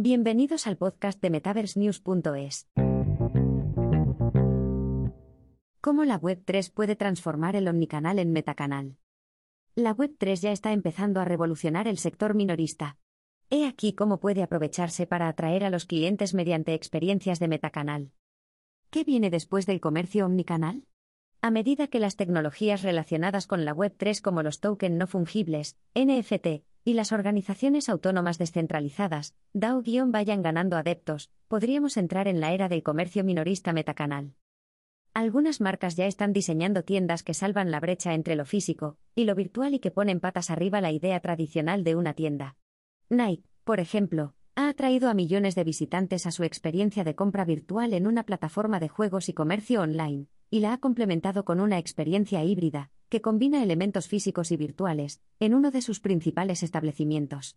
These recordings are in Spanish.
Bienvenidos al podcast de MetaverseNews.es. ¿Cómo la Web3 puede transformar el omnicanal en metacanal? La Web3 ya está empezando a revolucionar el sector minorista. He aquí cómo puede aprovecharse para atraer a los clientes mediante experiencias de metacanal. ¿Qué viene después del comercio omnicanal? A medida que las tecnologías relacionadas con la Web3 como los tokens no fungibles, NFT, y las organizaciones autónomas descentralizadas, DAO-vayan ganando adeptos, podríamos entrar en la era del comercio minorista metacanal. Algunas marcas ya están diseñando tiendas que salvan la brecha entre lo físico y lo virtual y que ponen patas arriba la idea tradicional de una tienda. Nike, por ejemplo, ha atraído a millones de visitantes a su experiencia de compra virtual en una plataforma de juegos y comercio online, y la ha complementado con una experiencia híbrida, que combina elementos físicos y virtuales, en uno de sus principales establecimientos.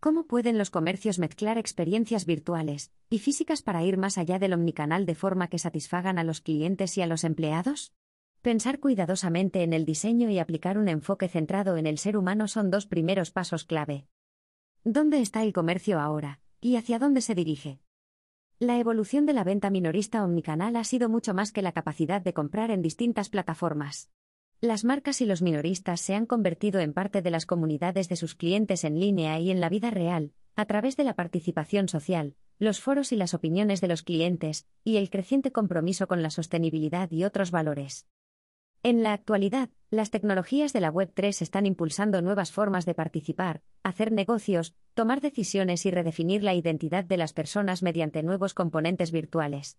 ¿Cómo pueden los comercios mezclar experiencias virtuales y físicas para ir más allá del omnicanal de forma que satisfagan a los clientes y a los empleados? Pensar cuidadosamente en el diseño y aplicar un enfoque centrado en el ser humano son dos primeros pasos clave. ¿Dónde está el comercio ahora? ¿Y hacia dónde se dirige? La evolución de la venta minorista omnicanal ha sido mucho más que la capacidad de comprar en distintas plataformas. Las marcas y los minoristas se han convertido en parte de las comunidades de sus clientes en línea y en la vida real, a través de la participación social, los foros y las opiniones de los clientes, y el creciente compromiso con la sostenibilidad y otros valores. En la actualidad, las tecnologías de la Web3 están impulsando nuevas formas de participar, hacer negocios, tomar decisiones y redefinir la identidad de las personas mediante nuevos componentes virtuales.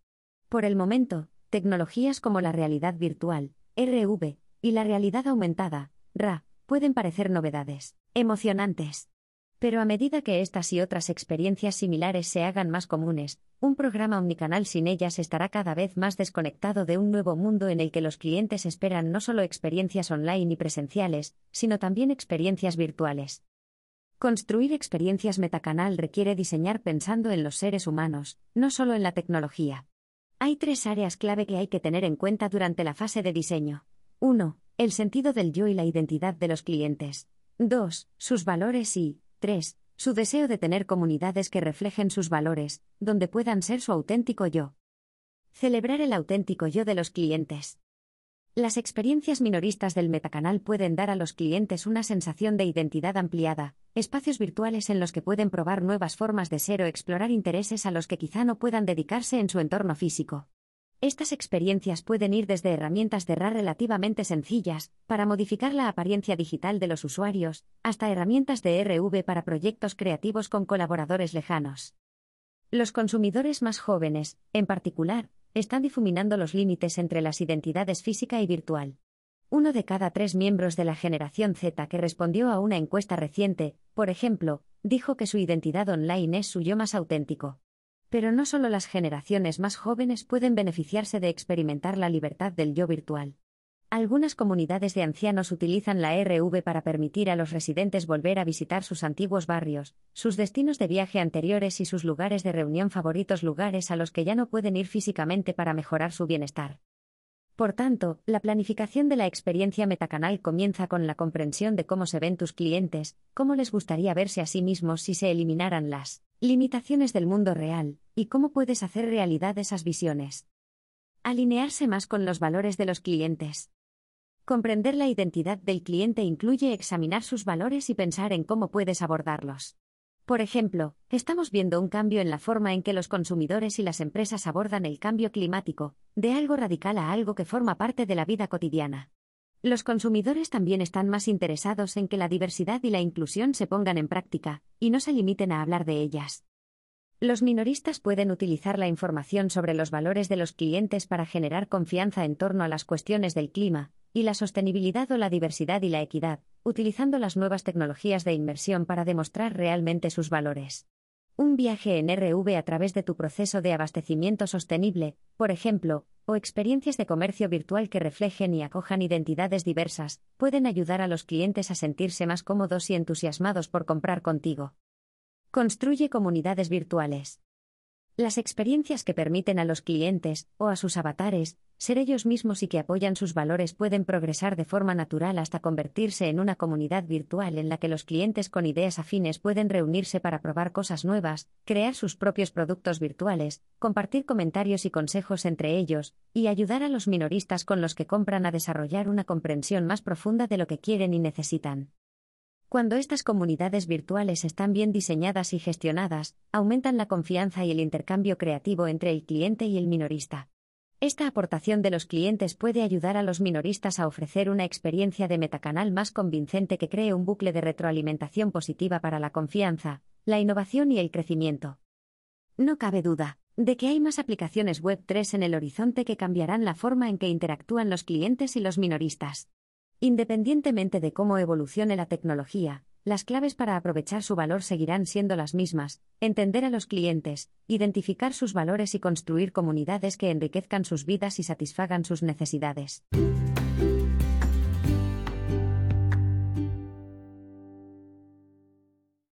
Por el momento, tecnologías como la realidad virtual, RV, y la realidad aumentada, RA, pueden parecer novedades, emocionantes. Pero a medida que estas y otras experiencias similares se hagan más comunes, un programa omnicanal sin ellas estará cada vez más desconectado de un nuevo mundo en el que los clientes esperan no solo experiencias online y presenciales, sino también experiencias virtuales. Construir experiencias metacanal requiere diseñar pensando en los seres humanos, no solo en la tecnología. Hay tres áreas clave que hay que tener en cuenta durante la fase de diseño. 1. El sentido del yo y la identidad de los clientes. 2. Sus valores y 3. Su deseo de tener comunidades que reflejen sus valores, donde puedan ser su auténtico yo. Celebrar el auténtico yo de los clientes. Las experiencias minoristas del metacanal pueden dar a los clientes una sensación de identidad ampliada, espacios virtuales en los que pueden probar nuevas formas de ser o explorar intereses a los que quizá no puedan dedicarse en su entorno físico. Estas experiencias pueden ir desde herramientas de RA relativamente sencillas, para modificar la apariencia digital de los usuarios, hasta herramientas de RV para proyectos creativos con colaboradores lejanos. Los consumidores más jóvenes, en particular, están difuminando los límites entre las identidades física y virtual. Uno de cada tres miembros de la generación Z que respondió a una encuesta reciente, por ejemplo, dijo que su identidad online es su yo más auténtico. Pero no solo las generaciones más jóvenes pueden beneficiarse de experimentar la libertad del yo virtual. Algunas comunidades de ancianos utilizan la RV para permitir a los residentes volver a visitar sus antiguos barrios, sus destinos de viaje anteriores y sus lugares de reunión favoritos, lugares a los que ya no pueden ir físicamente para mejorar su bienestar. Por tanto, la planificación de la experiencia metacanal comienza con la comprensión de cómo se ven tus clientes, cómo les gustaría verse a sí mismos si se eliminaran las limitaciones del mundo real, y cómo puedes hacer realidad esas visiones. Alinearse más con los valores de los clientes. Comprender la identidad del cliente incluye examinar sus valores y pensar en cómo puedes abordarlos. Por ejemplo, estamos viendo un cambio en la forma en que los consumidores y las empresas abordan el cambio climático, de algo radical a algo que forma parte de la vida cotidiana. Los consumidores también están más interesados en que la diversidad y la inclusión se pongan en práctica, y no se limiten a hablar de ellas. Los minoristas pueden utilizar la información sobre los valores de los clientes para generar confianza en torno a las cuestiones del clima, y la sostenibilidad o la diversidad y la equidad, utilizando las nuevas tecnologías de inmersión para demostrar realmente sus valores. Un viaje en RV a través de tu proceso de abastecimiento sostenible, por ejemplo, o experiencias de comercio virtual que reflejen y acojan identidades diversas, pueden ayudar a los clientes a sentirse más cómodos y entusiasmados por comprar contigo. Construye comunidades virtuales. Las experiencias que permiten a los clientes, o a sus avatares, ser ellos mismos y que apoyan sus valores pueden progresar de forma natural hasta convertirse en una comunidad virtual en la que los clientes con ideas afines pueden reunirse para probar cosas nuevas, crear sus propios productos virtuales, compartir comentarios y consejos entre ellos, y ayudar a los minoristas con los que compran a desarrollar una comprensión más profunda de lo que quieren y necesitan. Cuando estas comunidades virtuales están bien diseñadas y gestionadas, aumentan la confianza y el intercambio creativo entre el cliente y el minorista. Esta aportación de los clientes puede ayudar a los minoristas a ofrecer una experiencia de metacanal más convincente que cree un bucle de retroalimentación positiva para la confianza, la innovación y el crecimiento. No cabe duda de que hay más aplicaciones Web 3 en el horizonte que cambiarán la forma en que interactúan los clientes y los minoristas. Independientemente de cómo evolucione la tecnología, las claves para aprovechar su valor seguirán siendo las mismas, entender a los clientes, identificar sus valores y construir comunidades que enriquezcan sus vidas y satisfagan sus necesidades.